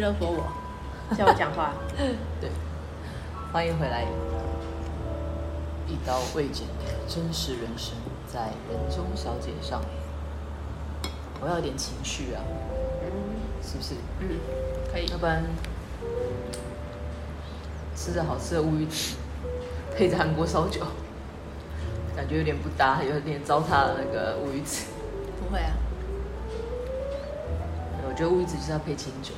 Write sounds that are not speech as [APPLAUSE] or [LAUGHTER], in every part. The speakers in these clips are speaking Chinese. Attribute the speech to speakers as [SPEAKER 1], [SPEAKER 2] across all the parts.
[SPEAKER 1] 勒索我，[LAUGHS] 叫我讲话。
[SPEAKER 2] 对，欢迎回来。一刀未剪的真实人生，在人中小姐上。我要有点情绪啊，嗯，是不是？
[SPEAKER 1] 嗯，可以。
[SPEAKER 2] 要不然吃着好吃的乌鱼子，[LAUGHS] 配着韩国烧酒，感觉有点不搭，有点糟蹋了那个乌鱼子。
[SPEAKER 1] 不会啊。
[SPEAKER 2] 我觉得乌鱼子就是要配清酒。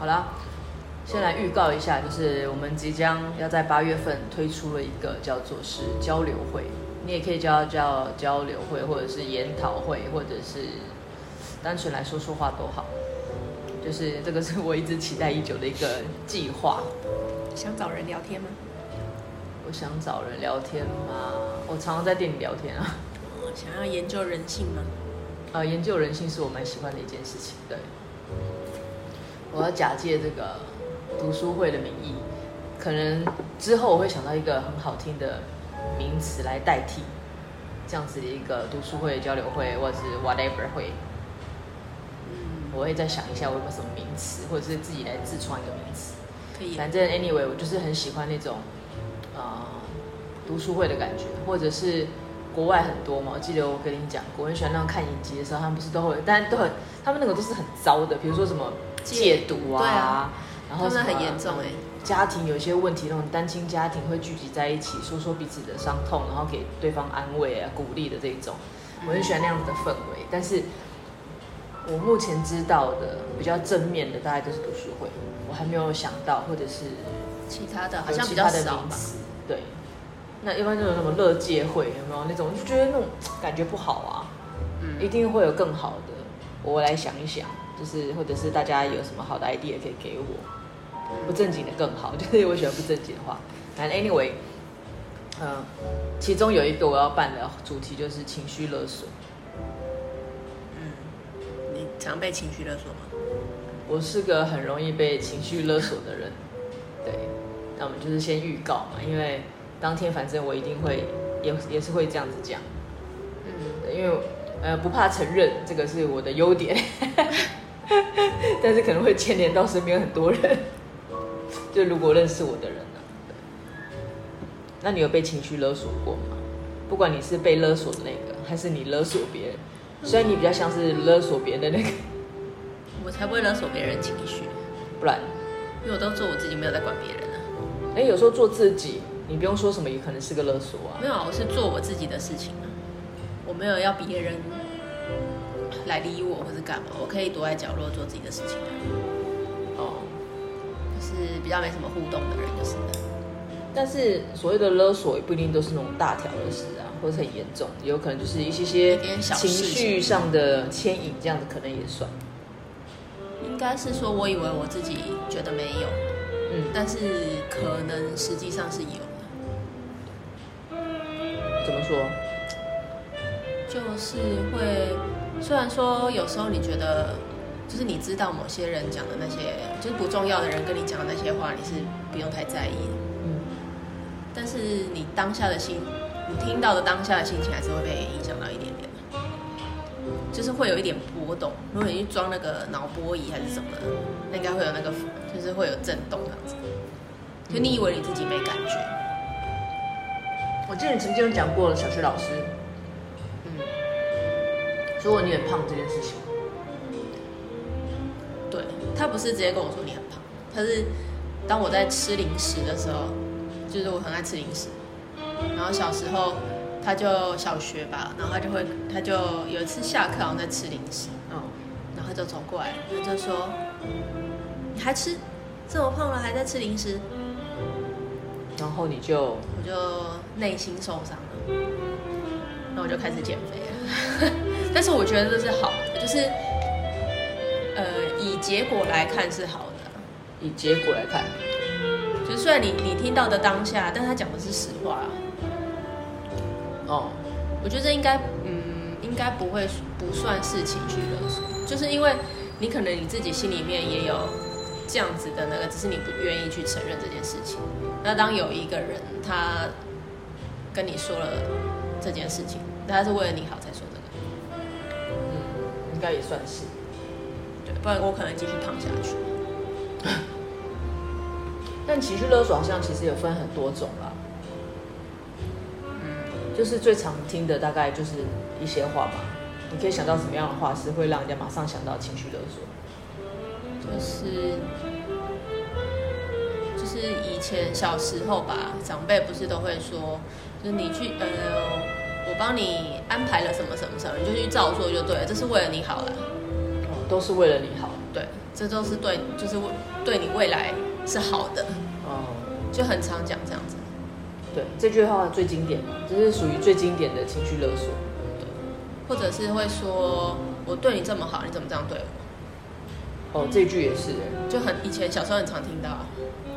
[SPEAKER 2] 好啦，先来预告一下，就是我们即将要在八月份推出了一个叫做是交流会，你也可以叫叫交流会，或者是研讨会，或者是单纯来说说话都好。就是这个是我一直期待已久的一个计划。
[SPEAKER 1] 想找人聊天吗？
[SPEAKER 2] 我想找人聊天吗？我常常在店里聊天啊。
[SPEAKER 1] 想要研究人性吗？
[SPEAKER 2] 呃，研究人性是我蛮喜欢的一件事情。对，我要假借这个读书会的名义，可能之后我会想到一个很好听的名词来代替这样子的一个读书会、交流会，或者是 whatever 会。嗯，我会再想一下我有没有什么名词，或者是自己来自创一个名词。
[SPEAKER 1] 可以。
[SPEAKER 2] 反正 anyway，我就是很喜欢那种呃读书会的感觉，或者是。国外很多嘛，我记得我跟你讲过，我很喜欢那种看影集的时候，他们不是都会，但都很，他们那个都是很糟的，比如说什么戒毒啊，
[SPEAKER 1] 啊，
[SPEAKER 2] 然后
[SPEAKER 1] 真的很严重哎，
[SPEAKER 2] 家庭有一些问题，那种单亲家庭会聚集在一起，说说彼此的伤痛，然后给对方安慰啊、鼓励的这种，我很喜欢那样子的氛围。但是，我目前知道的比较正面的，大概都是读书会，我还没有想到，或者是
[SPEAKER 1] 其他的，好像比较少吧，
[SPEAKER 2] 对。那一般就有什么乐界会有没有那种？就觉得那种感觉不好啊。嗯，一定会有更好的。我来想一想，就是或者是大家有什么好的 idea 可以给我，不正经的更好。[LAUGHS] 就是我喜欢不正经的话。反正 anyway，嗯，其中有一个我要办的主题就是情绪勒索。
[SPEAKER 1] 嗯，你常被情绪勒索吗？
[SPEAKER 2] 我是个很容易被情绪勒索的人。[LAUGHS] 对，那我们就是先预告嘛，因为。当天反正我一定会也也是会这样子讲，嗯，因为呃不怕承认这个是我的优点，[LAUGHS] [LAUGHS] 但是可能会牵连到身边很多人，[LAUGHS] 就如果认识我的人呢，那你有被情绪勒索过吗？不管你是被勒索的那个，还是你勒索别人，虽然你比较像是勒索别人的那个，[LAUGHS]
[SPEAKER 1] 我才不会勒索别人情绪，
[SPEAKER 2] 不然，
[SPEAKER 1] 因为我都做我自己，没有在管别人啊。
[SPEAKER 2] 哎，有时候做自己。你不用说什么，也可能是个勒索啊。
[SPEAKER 1] 没有，我是做我自己的事情啊，我没有要别人来理我或者干嘛，我可以躲在角落做自己的事情啊。哦，就是比较没什么互动的人，就是的。
[SPEAKER 2] 但是所谓的勒索也不一定都是那种大条的事啊，或者很严重，有可能就是一些些情绪上的牵引，这样子可能也算。
[SPEAKER 1] 应该是说，我以为我自己觉得没有，嗯，但是可能实际上是有。
[SPEAKER 2] 怎么说？
[SPEAKER 1] 就是会，虽然说有时候你觉得，就是你知道某些人讲的那些，就是不重要的人跟你讲的那些话，你是不用太在意。嗯。但是你当下的心，你听到的当下的心情，还是会被影响到一点点，就是会有一点波动。如果你去装那个脑波仪还是什么，那应该会有那个，就是会有震动这样子。就你以为你自己没感觉。
[SPEAKER 2] 我记得你曾经有讲过，小学老师，说过你很胖这件事情。
[SPEAKER 1] 对，他不是直接跟我说你很胖，他是当我在吃零食的时候，就是我很爱吃零食，然后小时候他就小学吧，然后他就会，他就有一次下课好像在吃零食，嗯，然后他就走过来，他就说，你还吃，这么胖了还在吃零食，
[SPEAKER 2] 然后你就
[SPEAKER 1] 我就。内心受伤了，那我就开始减肥了。但是我觉得这是好的，就是呃，以结果来看是好的。
[SPEAKER 2] 以结果来看，
[SPEAKER 1] 就是虽然你你听到的当下，但他讲的是实话。
[SPEAKER 2] 啊哦，
[SPEAKER 1] 我觉得这应该嗯，应该不会不算是情绪勒索，就是因为你可能你自己心里面也有这样子的那个，只是你不愿意去承认这件事情。那当有一个人他。跟你说了这件事情，他是为了你好才
[SPEAKER 2] 说应该也算是。
[SPEAKER 1] 对，不然我可能继续躺下去。[LAUGHS]
[SPEAKER 2] 但情绪勒索好像其实有分很多种啦。嗯，就是最常听的大概就是一些话嘛。你可以想到什么样的话是会让人家马上想到情绪勒索？
[SPEAKER 1] 就是就是以前小时候吧，长辈不是都会说，就是你去呃，我帮你安排了什么什么什么，你就去照做就对了，这是为了你好了。
[SPEAKER 2] 哦，都是为了你好。
[SPEAKER 1] 对，这都是对，就是为对你未来是好的。哦，[LAUGHS] 就很常讲这样子。
[SPEAKER 2] 对，这句话最经典嘛，这是属于最经典的情绪勒索。
[SPEAKER 1] 对，或者是会说，我对你这么好，你怎么这样对我？
[SPEAKER 2] 哦，这句也是，
[SPEAKER 1] 就很以前小时候很常听到。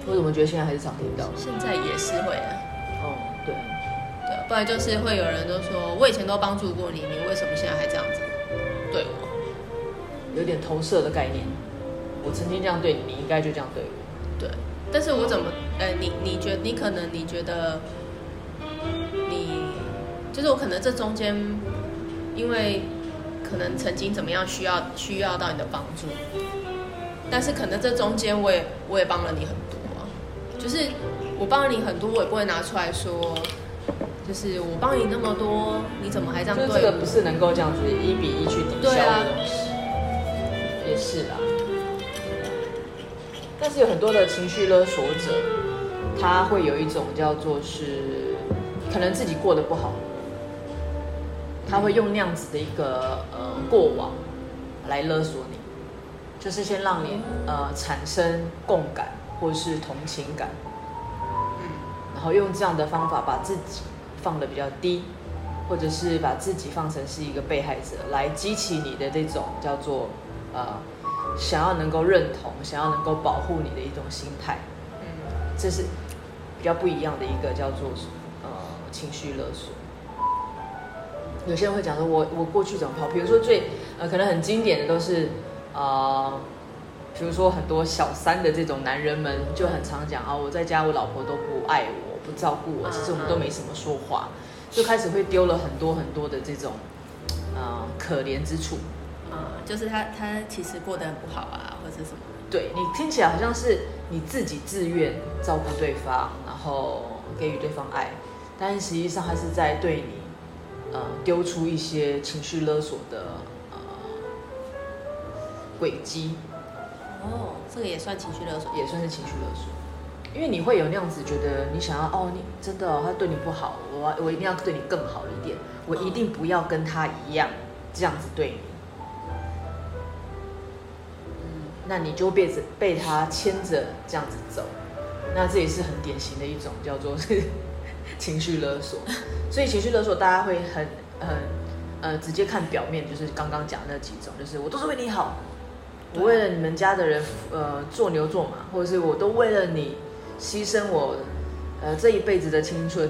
[SPEAKER 2] 我怎么觉得现在还是常听到？
[SPEAKER 1] 现在也是会的。
[SPEAKER 2] 哦，对，
[SPEAKER 1] 对，不然就是会有人都说，我以前都帮助过你，你为什么现在还这样子对我？
[SPEAKER 2] 有点投射的概念。我曾经这样对你，你应该就这样对我。
[SPEAKER 1] 对，但是我怎么？呃，你你觉你可能你觉得你就是我可能这中间，因为可能曾经怎么样需要需要到你的帮助。但是可能这中间我也我也帮了你很多啊，就是我帮了你很多，我也不会拿出来说，就是我帮你那么多，你怎么还这样对我？
[SPEAKER 2] 这个不是能够这样子一比一去抵消的东西，啊、也是啦。但是有很多的情绪勒索者，他会有一种叫做是，可能自己过得不好，他会用那样子的一个呃过往来勒索你。就是先让你呃产生共感或是同情感，嗯，然后用这样的方法把自己放的比较低，或者是把自己放成是一个被害者，来激起你的这种叫做呃想要能够认同、想要能够保护你的一种心态，嗯，这是比较不一样的一个叫做呃情绪勒索。有些人会讲说，我我过去怎么跑？比如说最呃可能很经典的都是。啊，比如说很多小三的这种男人们就很常讲啊，我在家我老婆都不爱我，不照顾我，其实我们都没什么说话，就开始会丢了很多很多的这种呃可怜之处。
[SPEAKER 1] 啊，就是他他其实过得很不好啊，或者什么？
[SPEAKER 2] 对，你听起来好像是你自己自愿照顾对方，然后给予对方爱，但实际上他是在对你呃丢出一些情绪勒索的。轨迹，
[SPEAKER 1] 哦，这个也算情绪勒索，
[SPEAKER 2] 也算是情绪勒索，因为你会有那样子觉得，你想要哦，你真的、哦、他对你不好，我我一定要对你更好一点，我一定不要跟他一样这样子对你，嗯，那你就被着被他牵着这样子走，那这也是很典型的一种叫做是 [LAUGHS] 情绪勒索，所以情绪勒索大家会很很呃直接看表面，就是刚刚讲那几种，就是我都是为你好。我为了你们家的人，呃，做牛做马，或者是我都为了你牺牲我，呃，这一辈子的青春，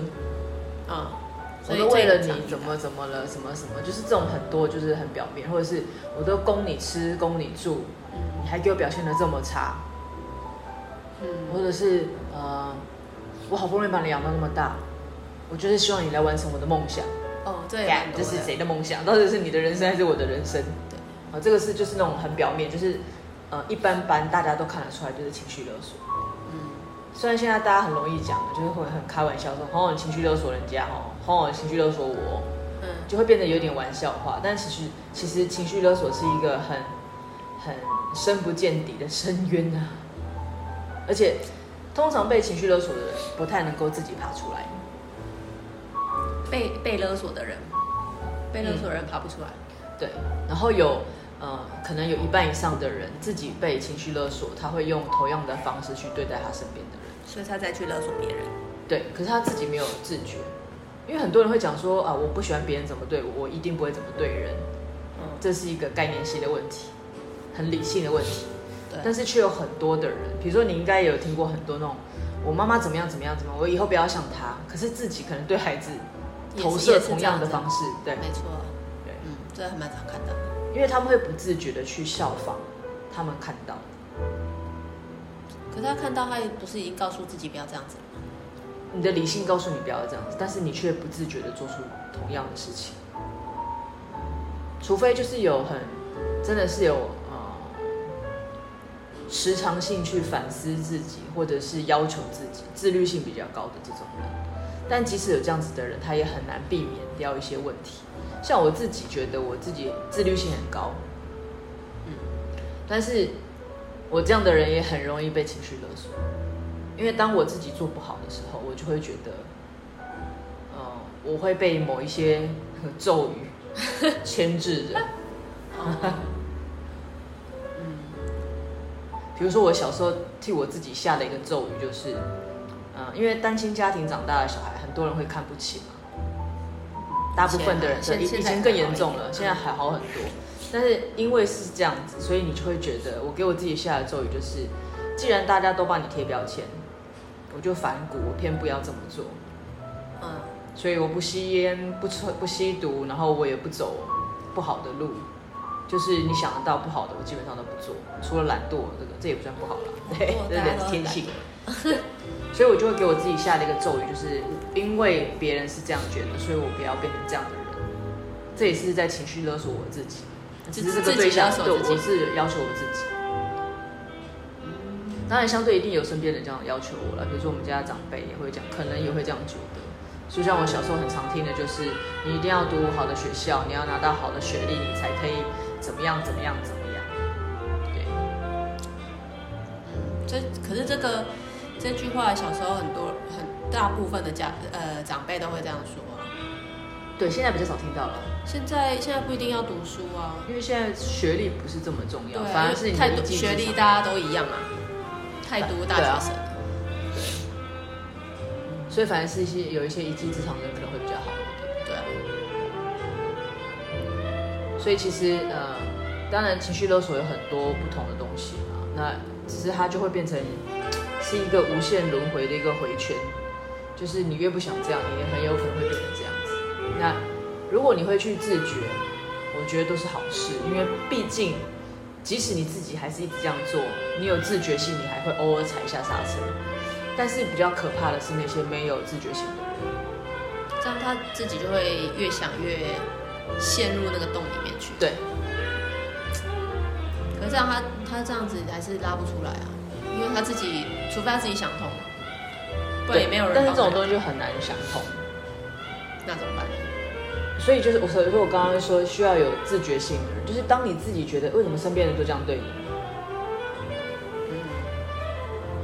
[SPEAKER 2] 啊，我都为了你怎么怎么了，什么什么，就是这种很多就是很表面，或者是我都供你吃，供你住，你还给我表现的这么差，嗯，或者是呃，我好不容易把你养到那么大，我就是希望你来完成我的梦想，
[SPEAKER 1] 哦，对，
[SPEAKER 2] 这是谁的梦想？到底是你的人生还是我的人生？对。啊，这个是就是那种很表面，就是，呃，一般般，大家都看得出来，就是情绪勒索。嗯，虽然现在大家很容易讲，就是会很开玩笑说，哦，你情绪勒索人家，哦，哦，情绪勒索我，嗯，就会变得有点玩笑话。但其实，其实情绪勒索是一个很很深不见底的深渊啊。[LAUGHS] 而且，通常被情绪勒索的人不太能够自己爬出来。
[SPEAKER 1] 被被勒索的人，被勒索的人爬不出来。
[SPEAKER 2] 嗯，对，然后有。呃，可能有一半以上的人自己被情绪勒索，他会用同样的方式去对待他身边的人，
[SPEAKER 1] 所以他再去勒索别人。
[SPEAKER 2] 对，可是他自己没有自觉，因为很多人会讲说啊，我不喜欢别人怎么对我，我一定不会怎么对人。嗯，这是一个概念性的问题，很理性的问题。对，但是却有很多的人，比如说你应该也有听过很多那种，我妈妈怎么样怎么样怎么样，我以后不要像她。可是自己可能对孩子投射同样的方式，对，
[SPEAKER 1] 没错，对，嗯，这还蛮常看到的。
[SPEAKER 2] 因为他们会不自觉的去效仿他们看到，
[SPEAKER 1] 可是他看到，他不是已经告诉自己不要这样子吗？
[SPEAKER 2] 你的理性告诉你不要这样子，但是你却不自觉的做出同样的事情，除非就是有很真的是有呃时常性去反思自己，或者是要求自己，自律性比较高的这种人。但即使有这样子的人，他也很难避免掉一些问题。像我自己觉得我自己自律性很高，嗯，但是我这样的人也很容易被情绪勒索，因为当我自己做不好的时候，我就会觉得，呃，我会被某一些咒语 [LAUGHS] 牵制着。嗯，比如说我小时候替我自己下的一个咒语就是，嗯，因为单亲家庭长大的小孩，很多人会看不起嘛。大部分的人，以以前更严重了，现在还好很多。但是因为是这样子，所以你就会觉得，我给我自己下的咒语就是，既然大家都帮你贴标签，我就反骨，我偏不要这么做。嗯，所以我不吸烟，不抽，不吸毒，然后我也不走不好的路。就是你想得到不好的，我基本上都不做，除了懒惰这个，这也不算不好了，[LAUGHS] 对，这是天性。所以我就会给我自己下了一个咒语，就是因为别人是这样觉得，所以我不要变成这样的人。这也是在情绪勒索我自己。只是这个对象对，我是要求我自己。当然，相对一定有身边人这样要求我了，比如说我们家长辈也会这样，可能也会这样觉得。就像我小时候很常听的就是，你一定要读好的学校，你要拿到好的学历，你才可以怎么样怎么样怎么样。对。
[SPEAKER 1] 这可是这个。这句话小时候很多很大部分的家呃长辈都会这样说，
[SPEAKER 2] 对，现在比较少听到了。
[SPEAKER 1] 现在现在不一定要读书啊，
[SPEAKER 2] 因为现在学历不是这么重要，
[SPEAKER 1] 对
[SPEAKER 2] 反而是你
[SPEAKER 1] 学历大家都一样啊，太多大学生。
[SPEAKER 2] 对，所以反而是一些有一些一技之长的人可能会比较好一点。
[SPEAKER 1] 对啊。
[SPEAKER 2] 所以其实呃，当然情绪勒索有很多不同的东西嘛，那只是它就会变成。是一个无限轮回的一个回圈，就是你越不想这样，你也很有可能会变成这样子。那如果你会去自觉，我觉得都是好事，因为毕竟即使你自己还是一直这样做，你有自觉性，你还会偶尔踩一下刹车。但是比较可怕的是那些没有自觉性的人，
[SPEAKER 1] 这样他自己就会越想越陷入那个洞里面去。
[SPEAKER 2] 对。
[SPEAKER 1] 可是这样他他这样子还是拉不出来啊。因为他自己，除非他自己想通，不然也没有人。
[SPEAKER 2] 但是这种东西就很难想通，
[SPEAKER 1] 那怎么办？
[SPEAKER 2] 所以就是我，所以说我刚刚说需要有自觉性的人，就是当你自己觉得为什么身边人都这样对你？嗯，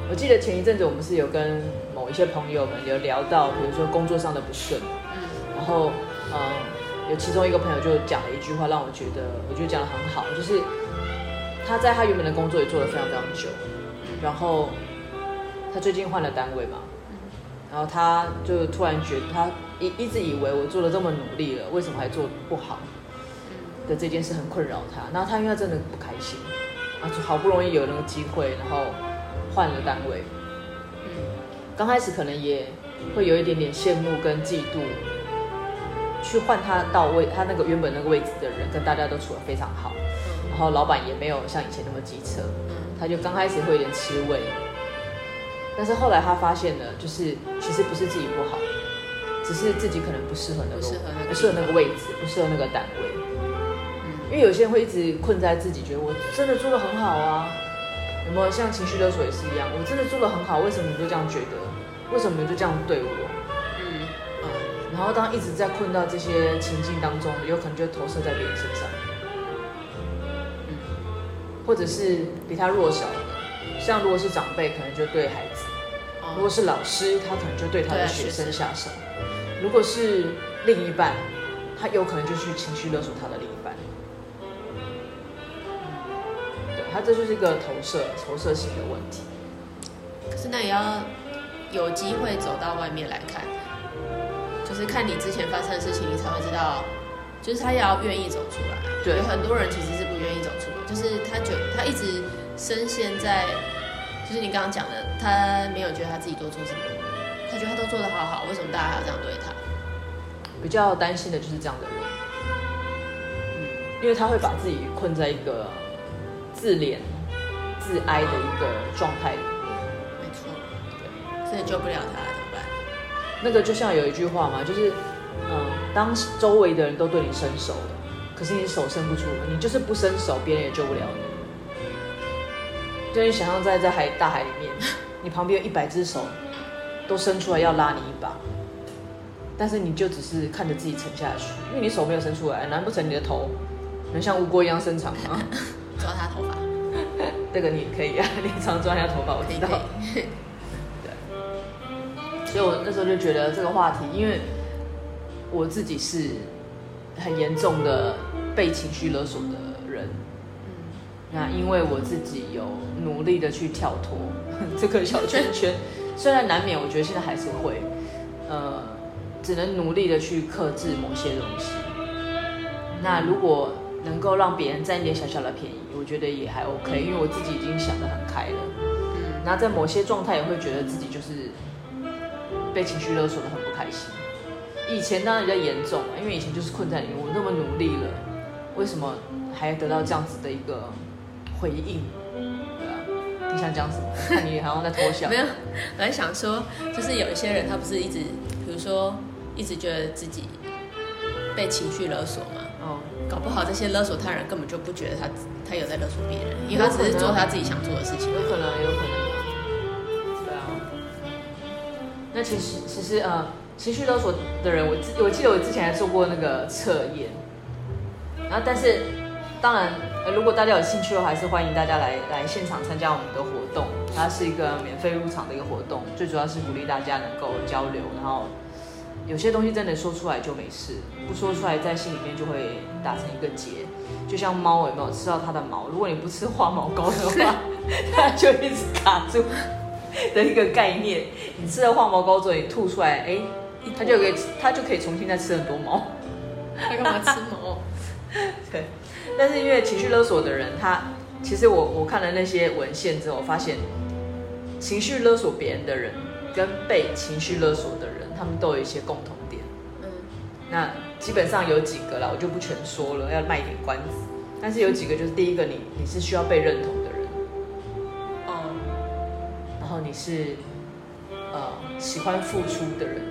[SPEAKER 2] 我记得前一阵子我们是有跟某一些朋友们有聊到，比如说工作上的不顺，嗯，然后嗯，有其中一个朋友就讲了一句话，让我觉得我觉得讲的很好，就是他在他原本的工作也做了非常非常久。然后他最近换了单位嘛，然后他就突然觉得他一一直以为我做了这么努力了，为什么还做不好？的这件事很困扰他。然后他因为他真的不开心，啊，就好不容易有那个机会，然后换了单位。嗯刚开始可能也会有一点点羡慕跟嫉妒，去换他到位，他那个原本那个位置的人跟大家都处得非常好，然后老板也没有像以前那么机车。他就刚开始会有点吃味，但是后来他发现了，就是其实不是自己不好，只是自己可能不适合那个，不适合那个位置，不适合那个单位。嗯，因为有些人会一直困在自己，觉得我真的做的很好啊，有没有？像情绪勒索也是一样，我真的做的很好，为什么你就这样觉得？为什么你就这样对我？嗯。嗯，然后当一直在困到这些情境当中，有可能就投射在别人身上。嗯。或者是比他弱小的，像如果是长辈，可能就对孩子；如果是老师，他可能就对他的学生。下手；如果是另一半，他有可能就去情绪勒索他的另一半。对，他这就是一个投射、投射性的问题。
[SPEAKER 1] 可是那也要有机会走到外面来看，就是看你之前发生的事情，你才会知道。就是他也要愿意走出来，对，有很多人其实是不愿意走出来，就是他觉他一直深陷在，就是你刚刚讲的，他没有觉得他自己做错什么，他觉得他都做得好好，为什么大家还要这样对他？
[SPEAKER 2] 比较担心的就是这样的人，嗯，因为他会把自己困在一个自怜、自哀的一个状态里面，
[SPEAKER 1] 没错，对，真的救不了他怎么办？
[SPEAKER 2] 那个就像有一句话嘛，就是。嗯，当周围的人都对你伸手了，可是你手伸不出，你就是不伸手，别人也救不了你。就你想象在在海大海里面，[LAUGHS] 你旁边有一百只手都伸出来要拉你一把，但是你就只是看着自己沉下去，因为你手没有伸出来，难不成你的头能像吴郭一样伸长吗？[LAUGHS]
[SPEAKER 1] 抓他头发，[LAUGHS]
[SPEAKER 2] 这个你可以啊，[LAUGHS] 你常抓人家头发，我知道。对，所以我那时候就觉得这个话题，因为我自己是很严重的被情绪勒索的人。那因为我自己有努力的去跳脱这个小圈圈，虽然难免，我觉得现在还是会，呃，只能努力的去克制某些东西。那如果能够让别人占一点小小的便宜，我觉得也还 OK，因为我自己已经想得很开了。嗯，那在某些状态也会觉得自己就是被情绪勒索的很不开心。以前当然比较严重，因为以前就是困在里面，我那么努力了，为什么还得到这样子的一个？回应，你想讲什么？[LAUGHS] 看你好像在偷笑。
[SPEAKER 1] 没有，我在想说，就是有一些人，他不是一直，比如说，一直觉得自己被情绪勒索嘛。哦。搞不好这些勒索他人根本就不觉得他他有在勒索别人，因为他只是做他自己想做的事情。
[SPEAKER 2] 有可能，有可能。对啊。那其实，其实呃，情绪勒索的人，我记我记得我之前还做过那个测验，然后但是当然。如果大家有兴趣的话，还是欢迎大家来来现场参加我们的活动。它是一个免费入场的一个活动，最主要是鼓励大家能够交流。然后有些东西真的说出来就没事，不说出来在心里面就会打成一个结。就像猫有没有吃到它的毛？如果你不吃化毛膏的话，[LAUGHS] 它就一直卡住的一个概念。你吃了化毛膏之后，你吐出来，哎，它就可以它就可以重新再吃很多毛。
[SPEAKER 1] 它干嘛吃毛？[LAUGHS]
[SPEAKER 2] 对。但是因为情绪勒索的人，他其实我我看了那些文献之后，发现情绪勒索别人的人跟被情绪勒索的人，他们都有一些共同点。嗯，那基本上有几个啦，我就不全说了，要卖一点关子。但是有几个就是第一个你，你你是需要被认同的人。哦。然后你是呃喜欢付出的人。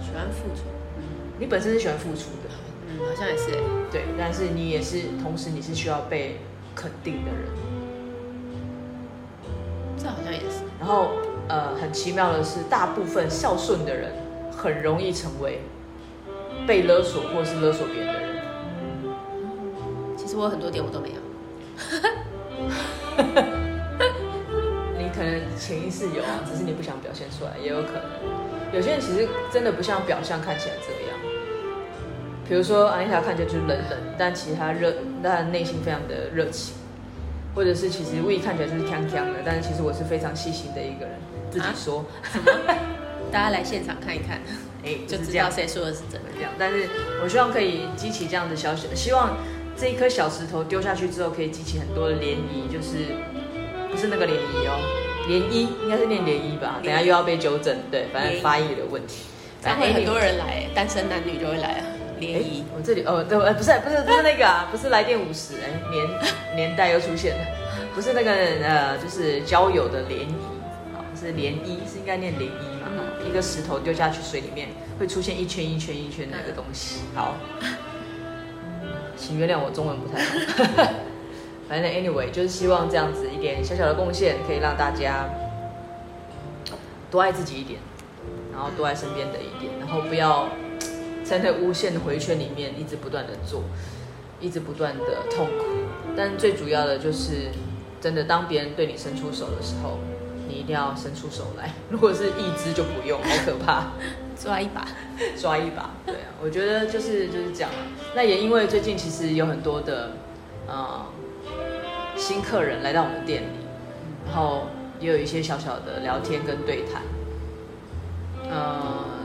[SPEAKER 1] 喜欢付出。
[SPEAKER 2] 嗯。你本身是喜欢付出的。
[SPEAKER 1] 嗯，好像也是。
[SPEAKER 2] 对，但是你也是，同时你是需要被肯定的人。
[SPEAKER 1] 这好像也是。
[SPEAKER 2] 然后，呃，很奇妙的是，大部分孝顺的人很容易成为被勒索或是勒索别人的人。
[SPEAKER 1] 其实我很多点我都没有。[LAUGHS]
[SPEAKER 2] 你可能潜意识有啊，只是你不想表现出来，也有可能。有些人其实真的不像表象看起来这样。比如说，安妮塔看起来就是冷冷，但其实她热，但内心非常的热情。或者是其实 We 看起来就是锵锵的，但是其实我是非常细心的一个人。自己说，
[SPEAKER 1] 啊、[LAUGHS] 大家来现场看一看，哎，就知道谁说的是真的这样。
[SPEAKER 2] 但是我希望可以激起这样的小小，希望这一颗小石头丢下去之后，可以激起很多的涟漪，就是不是那个涟漪哦，涟漪应该是念涟漪吧？等下又要被纠正，对，反正发音的问题。
[SPEAKER 1] 然后很多人来，单身男女就会来啊。联谊，
[SPEAKER 2] 我这里哦，对，不是，不是，不是那个啊，不是来电五十，哎，年年代又出现了，不是那个呃，就是交友的联谊，好，是联谊，是应该念联谊嘛？嗯，一个石头丢下去水里面，会出现一圈一圈一圈的那个东西。好，请原谅我中文不太好，[LAUGHS] 反正 anyway 就是希望这样子一点小小的贡献，可以让大家多爱自己一点，然后多爱身边的一点，然后不要。在那无限的回圈里面，一直不断的做，一直不断的痛苦。但最主要的就是，真的当别人对你伸出手的时候，你一定要伸出手来。如果是一只就不用，好可怕。[LAUGHS]
[SPEAKER 1] 抓一把，
[SPEAKER 2] 抓一把。对啊，我觉得就是就是这样。那也因为最近其实有很多的呃新客人来到我们店里，然后也有一些小小的聊天跟对谈，呃。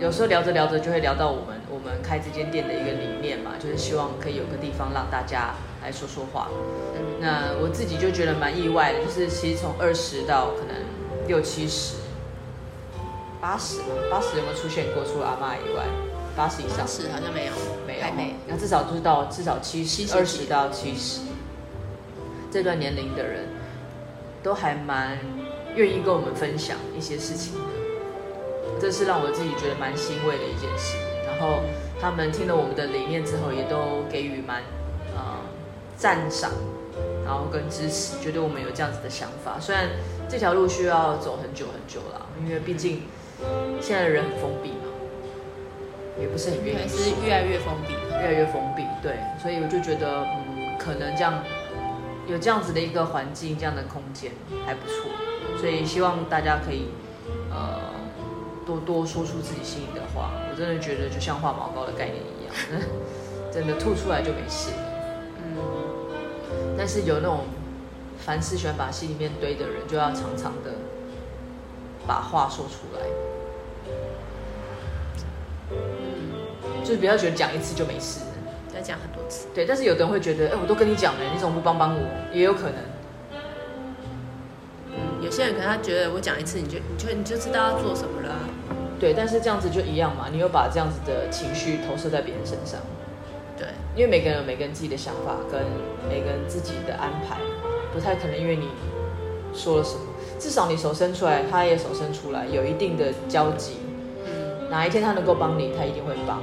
[SPEAKER 2] 有时候聊着聊着就会聊到我们我们开这间店的一个理念嘛，就是希望可以有个地方让大家来说说话。那我自己就觉得蛮意外的，就是其实从二十到可能六七十、八十嘛，八十有没有出现过？除了阿妈以外，八十以上
[SPEAKER 1] 是好像没有，
[SPEAKER 2] 没有，还没。那至少就是到至少七十，二十到七十这段年龄的人，都还蛮愿意跟我们分享一些事情。这是让我自己觉得蛮欣慰的一件事，然后他们听了我们的理念之后，也都给予蛮呃赞赏，然后跟支持，觉得我们有这样子的想法。虽然这条路需要走很久很久了，因为毕竟现在的人很封闭嘛，也不是很愿意，
[SPEAKER 1] 是越来越封闭，
[SPEAKER 2] 越来越封闭。对，所以我就觉得，嗯，可能这样有这样子的一个环境，这样的空间还不错。所以希望大家可以呃多多说出自己心里的话。我真的觉得就像画毛膏的概念一样，[LAUGHS] 真的吐出来就没事了。嗯，但是有那种凡事喜欢把心里面堆的人，就要常常的把话说出来。嗯，就是不要觉得讲一次就没事，
[SPEAKER 1] 要讲很多次。
[SPEAKER 2] 对，但是有的人会觉得，哎，我都跟你讲了，你怎么不帮帮我？也有可能。
[SPEAKER 1] 嗯，有些人可能他觉得我讲一次，你就你就你就知道要做什么了啊。
[SPEAKER 2] 对，但是这样子就一样嘛，你又把这样子的情绪投射在别人身上。
[SPEAKER 1] 对，
[SPEAKER 2] 因为每个人有每个人自己的想法，跟每个人自己的安排，不太可能因为你说了什么，至少你手伸出来，他也手伸出来，有一定的交集。嗯，哪一天他能够帮你，他一定会帮。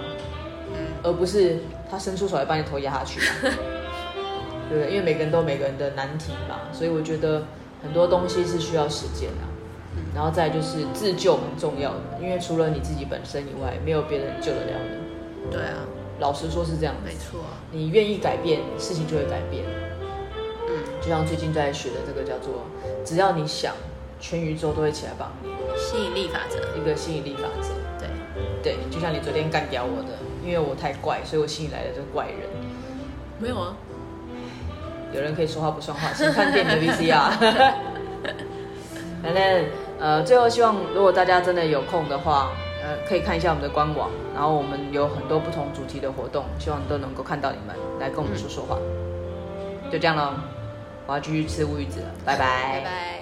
[SPEAKER 2] 嗯，而不是他伸出手来把你头压下去。对 [LAUGHS] 不对？因为每个人都有每个人的难题嘛，所以我觉得很多东西是需要时间的。然后再就是自救很重要的，因为除了你自己本身以外，没有别人救得了你。
[SPEAKER 1] 对啊，
[SPEAKER 2] 老实说是这样。
[SPEAKER 1] 没错，
[SPEAKER 2] 你愿意改变，事情就会改变。嗯，就像最近在学的这个叫做“只要你想，全宇宙都会起来帮你”。
[SPEAKER 1] 吸引力法则，
[SPEAKER 2] 一个吸引力法则。
[SPEAKER 1] 对，
[SPEAKER 2] 对，就像你昨天干掉我的，因为我太怪，所以我吸引来的这个怪人。
[SPEAKER 1] 没有啊，
[SPEAKER 2] 有人可以说话不算话，请看电影的 VCR。反正。呃，最后希望如果大家真的有空的话，呃，可以看一下我们的官网，然后我们有很多不同主题的活动，希望都能够看到你们来跟我们说说话。嗯、就这样喽，我要继续吃乌鱼子了，拜拜。拜拜。